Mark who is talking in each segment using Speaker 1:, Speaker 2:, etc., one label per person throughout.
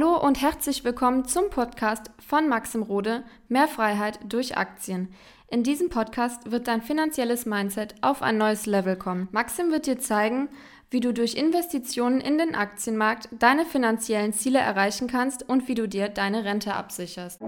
Speaker 1: Hallo und herzlich willkommen zum Podcast von Maxim Rode Mehr Freiheit durch Aktien. In diesem Podcast wird dein finanzielles Mindset auf ein neues Level kommen. Maxim wird dir zeigen, wie du durch Investitionen in den Aktienmarkt deine finanziellen Ziele erreichen kannst und wie du dir deine Rente absicherst.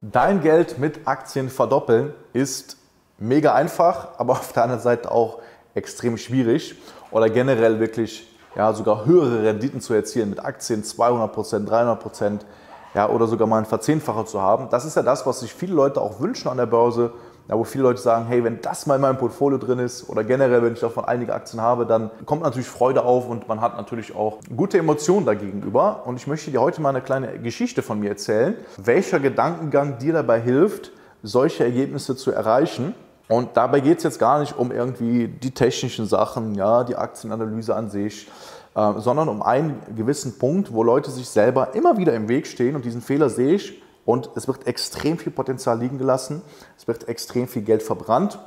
Speaker 2: Dein Geld mit Aktien verdoppeln ist mega einfach, aber auf der anderen Seite auch extrem schwierig oder generell wirklich ja, sogar höhere Renditen zu erzielen mit Aktien, 200 Prozent, 300 Prozent ja, oder sogar mal ein Verzehnfacher zu haben. Das ist ja das, was sich viele Leute auch wünschen an der Börse, ja, wo viele Leute sagen, hey, wenn das mal in meinem Portfolio drin ist oder generell, wenn ich davon einige Aktien habe, dann kommt natürlich Freude auf und man hat natürlich auch gute Emotionen dagegenüber. Und ich möchte dir heute mal eine kleine Geschichte von mir erzählen, welcher Gedankengang dir dabei hilft, solche Ergebnisse zu erreichen. Und dabei geht es jetzt gar nicht um irgendwie die technischen Sachen, ja, die Aktienanalyse an sich, äh, sondern um einen gewissen Punkt, wo Leute sich selber immer wieder im Weg stehen und diesen Fehler sehe ich und es wird extrem viel Potenzial liegen gelassen, es wird extrem viel Geld verbrannt.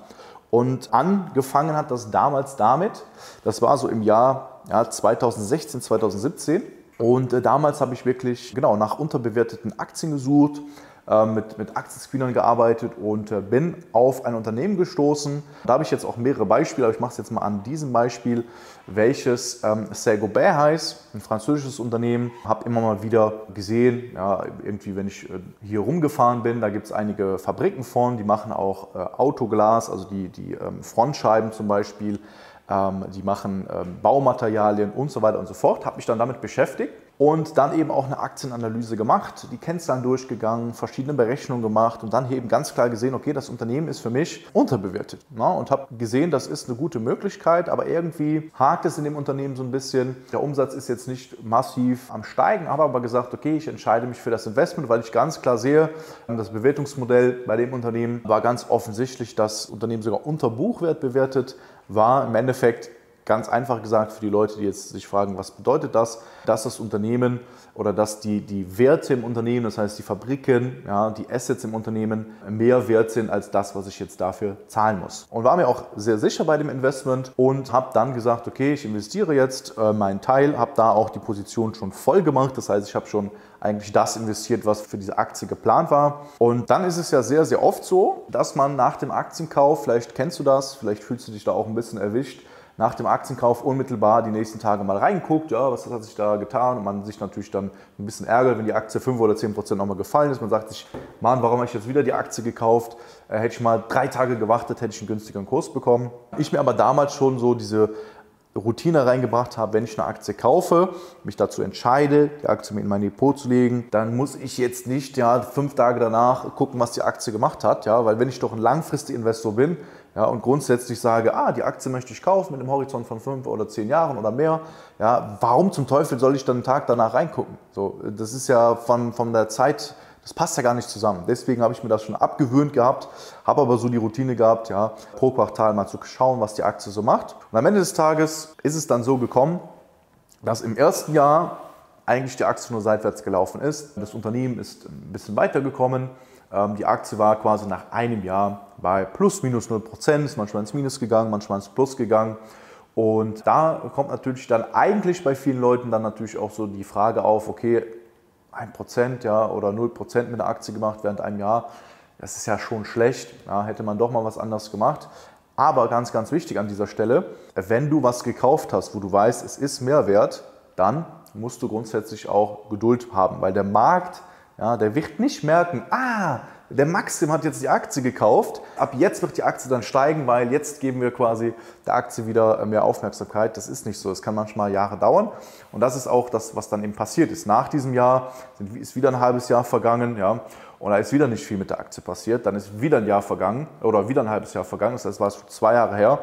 Speaker 2: Und angefangen hat das damals damit, das war so im Jahr ja, 2016, 2017. Und äh, damals habe ich wirklich genau nach unterbewerteten Aktien gesucht, mit, mit Aktienscreenern gearbeitet und äh, bin auf ein Unternehmen gestoßen. Da habe ich jetzt auch mehrere Beispiele, aber ich mache es jetzt mal an diesem Beispiel, welches ähm, Saint-Gobain heißt, ein französisches Unternehmen. Habe immer mal wieder gesehen, ja, irgendwie, wenn ich äh, hier rumgefahren bin, da gibt es einige Fabriken von, die machen auch äh, Autoglas, also die, die ähm, Frontscheiben zum Beispiel. Ähm, die machen ähm, Baumaterialien und so weiter und so fort. Habe mich dann damit beschäftigt und dann eben auch eine Aktienanalyse gemacht, die Kennzahlen durchgegangen, verschiedene Berechnungen gemacht und dann eben ganz klar gesehen, okay, das Unternehmen ist für mich unterbewertet. Na, und habe gesehen, das ist eine gute Möglichkeit, aber irgendwie hakt es in dem Unternehmen so ein bisschen. Der Umsatz ist jetzt nicht massiv am Steigen, habe aber gesagt, okay, ich entscheide mich für das Investment, weil ich ganz klar sehe, das Bewertungsmodell bei dem Unternehmen war ganz offensichtlich, das Unternehmen sogar unter Buchwert bewertet war. Im Endeffekt Ganz einfach gesagt, für die Leute, die jetzt sich fragen, was bedeutet das, dass das Unternehmen oder dass die, die Werte im Unternehmen, das heißt die Fabriken, ja, die Assets im Unternehmen mehr wert sind als das, was ich jetzt dafür zahlen muss. Und war mir auch sehr sicher bei dem Investment und habe dann gesagt, okay, ich investiere jetzt äh, meinen Teil, habe da auch die Position schon voll gemacht. Das heißt, ich habe schon eigentlich das investiert, was für diese Aktie geplant war. Und dann ist es ja sehr, sehr oft so, dass man nach dem Aktienkauf, vielleicht kennst du das, vielleicht fühlst du dich da auch ein bisschen erwischt, nach dem Aktienkauf unmittelbar die nächsten Tage mal reinguckt, ja, was hat sich da getan und man sich natürlich dann ein bisschen ärgert, wenn die Aktie 5 oder 10 Prozent nochmal gefallen ist. Man sagt sich, Mann, warum habe ich jetzt wieder die Aktie gekauft? Äh, hätte ich mal drei Tage gewartet, hätte ich einen günstigeren Kurs bekommen. Ich mir aber damals schon so diese Routine reingebracht habe, wenn ich eine Aktie kaufe, mich dazu entscheide, die Aktie in mein Depot zu legen, dann muss ich jetzt nicht ja, fünf Tage danach gucken, was die Aktie gemacht hat, ja, weil wenn ich doch ein langfristiger Investor bin, ja, und grundsätzlich sage, ah, die Aktie möchte ich kaufen mit einem Horizont von fünf oder zehn Jahren oder mehr, ja, warum zum Teufel soll ich dann einen Tag danach reingucken? So, das ist ja von, von der Zeit, das passt ja gar nicht zusammen. Deswegen habe ich mir das schon abgewöhnt gehabt, habe aber so die Routine gehabt, ja, pro Quartal mal zu schauen, was die Aktie so macht. Und am Ende des Tages ist es dann so gekommen, dass im ersten Jahr eigentlich die Aktie nur seitwärts gelaufen ist. Das Unternehmen ist ein bisschen weitergekommen die Aktie war quasi nach einem Jahr bei plus minus 0 Prozent, manchmal ins Minus gegangen, manchmal ins Plus gegangen. Und da kommt natürlich dann eigentlich bei vielen Leuten dann natürlich auch so die Frage auf, okay, 1% ja, oder 0% mit der Aktie gemacht während einem Jahr, das ist ja schon schlecht, ja, hätte man doch mal was anderes gemacht. Aber ganz, ganz wichtig an dieser Stelle, wenn du was gekauft hast, wo du weißt, es ist Mehrwert, dann musst du grundsätzlich auch Geduld haben, weil der Markt ja, der wird nicht merken, ah, der Maxim hat jetzt die Aktie gekauft. Ab jetzt wird die Aktie dann steigen, weil jetzt geben wir quasi der Aktie wieder mehr Aufmerksamkeit. Das ist nicht so. Es kann manchmal Jahre dauern. Und das ist auch das, was dann eben passiert ist. Nach diesem Jahr ist wieder ein halbes Jahr vergangen, ja, und da ist wieder nicht viel mit der Aktie passiert. Dann ist wieder ein Jahr vergangen oder wieder ein halbes Jahr vergangen. Das war es zwei Jahre her.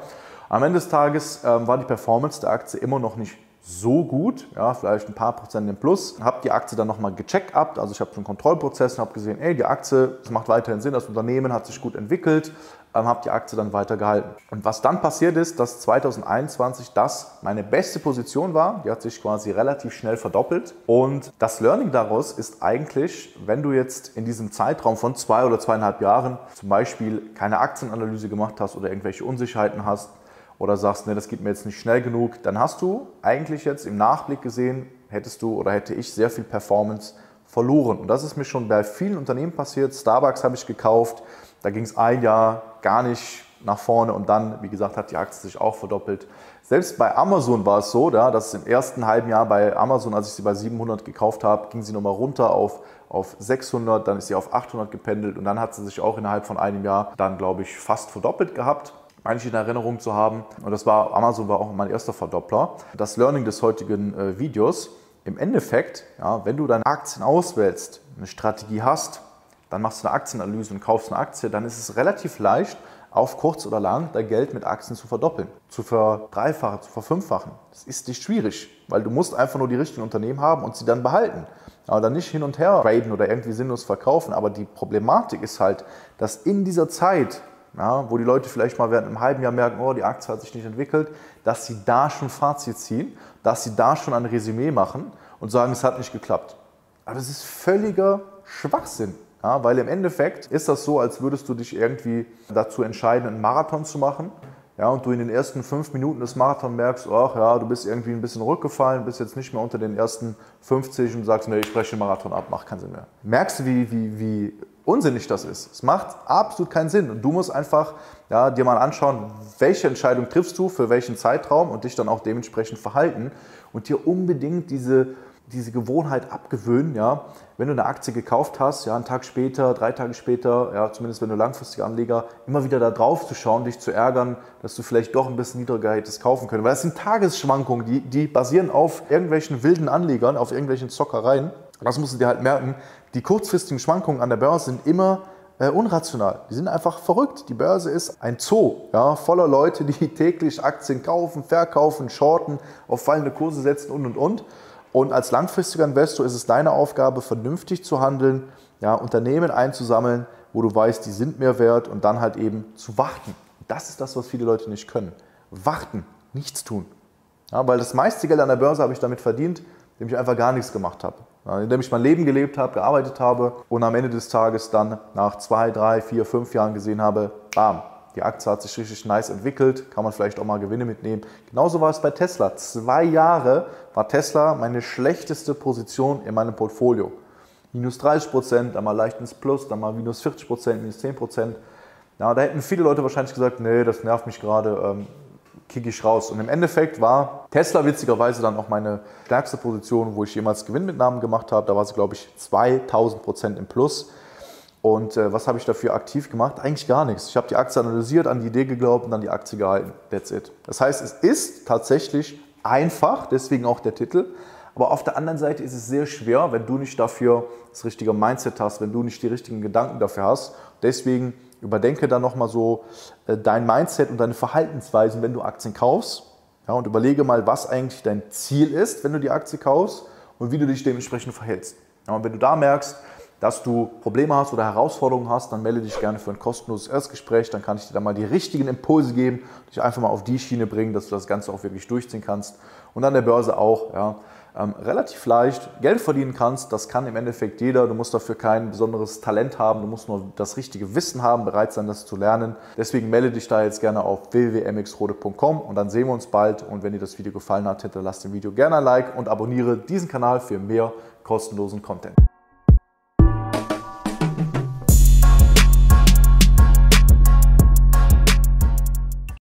Speaker 2: Am Ende des Tages ähm, war die Performance der Aktie immer noch nicht so gut, ja, vielleicht ein paar Prozent im Plus. Habe die Aktie dann nochmal gecheckt, also ich habe einen Kontrollprozess und habe gesehen, ey, die Aktie, das macht weiterhin Sinn, das Unternehmen hat sich gut entwickelt, ähm, habe die Aktie dann weiter gehalten. Und was dann passiert ist, dass 2021 das meine beste Position war, die hat sich quasi relativ schnell verdoppelt. Und das Learning daraus ist eigentlich, wenn du jetzt in diesem Zeitraum von zwei oder zweieinhalb Jahren zum Beispiel keine Aktienanalyse gemacht hast oder irgendwelche Unsicherheiten hast, oder sagst, ne, das geht mir jetzt nicht schnell genug, dann hast du eigentlich jetzt im Nachblick gesehen hättest du oder hätte ich sehr viel Performance verloren. Und das ist mir schon bei vielen Unternehmen passiert. Starbucks habe ich gekauft, da ging es ein Jahr gar nicht nach vorne und dann, wie gesagt, hat die Aktie sich auch verdoppelt. Selbst bei Amazon war es so, dass im ersten halben Jahr bei Amazon, als ich sie bei 700 gekauft habe, ging sie nochmal runter auf, auf 600, dann ist sie auf 800 gependelt und dann hat sie sich auch innerhalb von einem Jahr dann, glaube ich, fast verdoppelt gehabt eigentlich in Erinnerung zu haben. Und das war, Amazon war auch mein erster Verdoppler. Das Learning des heutigen äh, Videos. Im Endeffekt, ja, wenn du deine Aktien auswählst, eine Strategie hast, dann machst du eine Aktienanalyse und kaufst eine Aktie, dann ist es relativ leicht, auf kurz oder lang dein Geld mit Aktien zu verdoppeln, zu verdreifachen, zu verfünffachen. Das ist nicht schwierig, weil du musst einfach nur die richtigen Unternehmen haben und sie dann behalten. Aber dann nicht hin und her traden oder irgendwie sinnlos verkaufen. Aber die Problematik ist halt, dass in dieser Zeit, ja, wo die Leute vielleicht mal während einem halben Jahr merken, oh, die Aktie hat sich nicht entwickelt, dass sie da schon Fazit ziehen, dass sie da schon ein Resümee machen und sagen, es hat nicht geklappt. Aber das ist völliger Schwachsinn. Ja, weil im Endeffekt ist das so, als würdest du dich irgendwie dazu entscheiden, einen Marathon zu machen. Ja, und du in den ersten fünf Minuten des Marathons merkst, ach ja, du bist irgendwie ein bisschen rückgefallen, bist jetzt nicht mehr unter den ersten 50 und sagst, nee, ich breche den Marathon ab, macht keinen Sinn mehr. Merkst du, wie, wie, wie unsinnig das ist? Es macht absolut keinen Sinn. Und du musst einfach ja, dir mal anschauen, welche Entscheidung triffst du für welchen Zeitraum und dich dann auch dementsprechend verhalten und dir unbedingt diese diese Gewohnheit abgewöhnen, ja, wenn du eine Aktie gekauft hast, ja, einen Tag später, drei Tage später, ja, zumindest wenn du langfristige Anleger, immer wieder da drauf zu schauen, dich zu ärgern, dass du vielleicht doch ein bisschen niedriger hättest kaufen können. Weil das sind Tagesschwankungen, die, die basieren auf irgendwelchen wilden Anlegern, auf irgendwelchen Zockereien. Das musst du dir halt merken. Die kurzfristigen Schwankungen an der Börse sind immer äh, unrational. Die sind einfach verrückt. Die Börse ist ein Zoo ja, voller Leute, die täglich Aktien kaufen, verkaufen, shorten, auf fallende Kurse setzen und und und. Und als langfristiger Investor ist es deine Aufgabe, vernünftig zu handeln, ja, Unternehmen einzusammeln, wo du weißt, die sind mehr wert und dann halt eben zu warten. Das ist das, was viele Leute nicht können. Warten, nichts tun. Ja, weil das meiste Geld an der Börse habe ich damit verdient, indem ich einfach gar nichts gemacht habe. Indem ich mein Leben gelebt habe, gearbeitet habe und am Ende des Tages dann nach zwei, drei, vier, fünf Jahren gesehen habe, bam, die Aktie hat sich richtig nice entwickelt, kann man vielleicht auch mal Gewinne mitnehmen. Genauso war es bei Tesla. Zwei Jahre war Tesla meine schlechteste Position in meinem Portfolio. Minus 30 Prozent, dann mal leicht ins Plus, dann mal minus 40 Prozent, minus 10 Prozent. Ja, da hätten viele Leute wahrscheinlich gesagt, nee, das nervt mich gerade, ähm, kicke ich raus. Und im Endeffekt war Tesla witzigerweise dann auch meine stärkste Position, wo ich jemals Gewinnmitnahmen gemacht habe. Da war sie, glaube ich, 2000 Prozent im Plus. Und äh, was habe ich dafür aktiv gemacht? Eigentlich gar nichts. Ich habe die Aktie analysiert, an die Idee geglaubt und dann die Aktie gehalten. That's it. Das heißt, es ist tatsächlich einfach, deswegen auch der Titel. Aber auf der anderen Seite ist es sehr schwer, wenn du nicht dafür das richtige Mindset hast, wenn du nicht die richtigen Gedanken dafür hast. Deswegen überdenke dann nochmal so äh, dein Mindset und deine Verhaltensweisen, wenn du Aktien kaufst. Ja, und überlege mal, was eigentlich dein Ziel ist, wenn du die Aktie kaufst und wie du dich dementsprechend verhältst. Ja, und wenn du da merkst, dass du Probleme hast oder Herausforderungen hast, dann melde dich gerne für ein kostenloses Erstgespräch. Dann kann ich dir da mal die richtigen Impulse geben, dich einfach mal auf die Schiene bringen, dass du das Ganze auch wirklich durchziehen kannst. Und an der Börse auch ja, ähm, relativ leicht Geld verdienen kannst. Das kann im Endeffekt jeder. Du musst dafür kein besonderes Talent haben. Du musst nur das richtige Wissen haben, bereit sein, das zu lernen. Deswegen melde dich da jetzt gerne auf www.mxrode.com und dann sehen wir uns bald. Und wenn dir das Video gefallen hat, hinterlass dem Video gerne ein Like und abonniere diesen Kanal für mehr kostenlosen Content.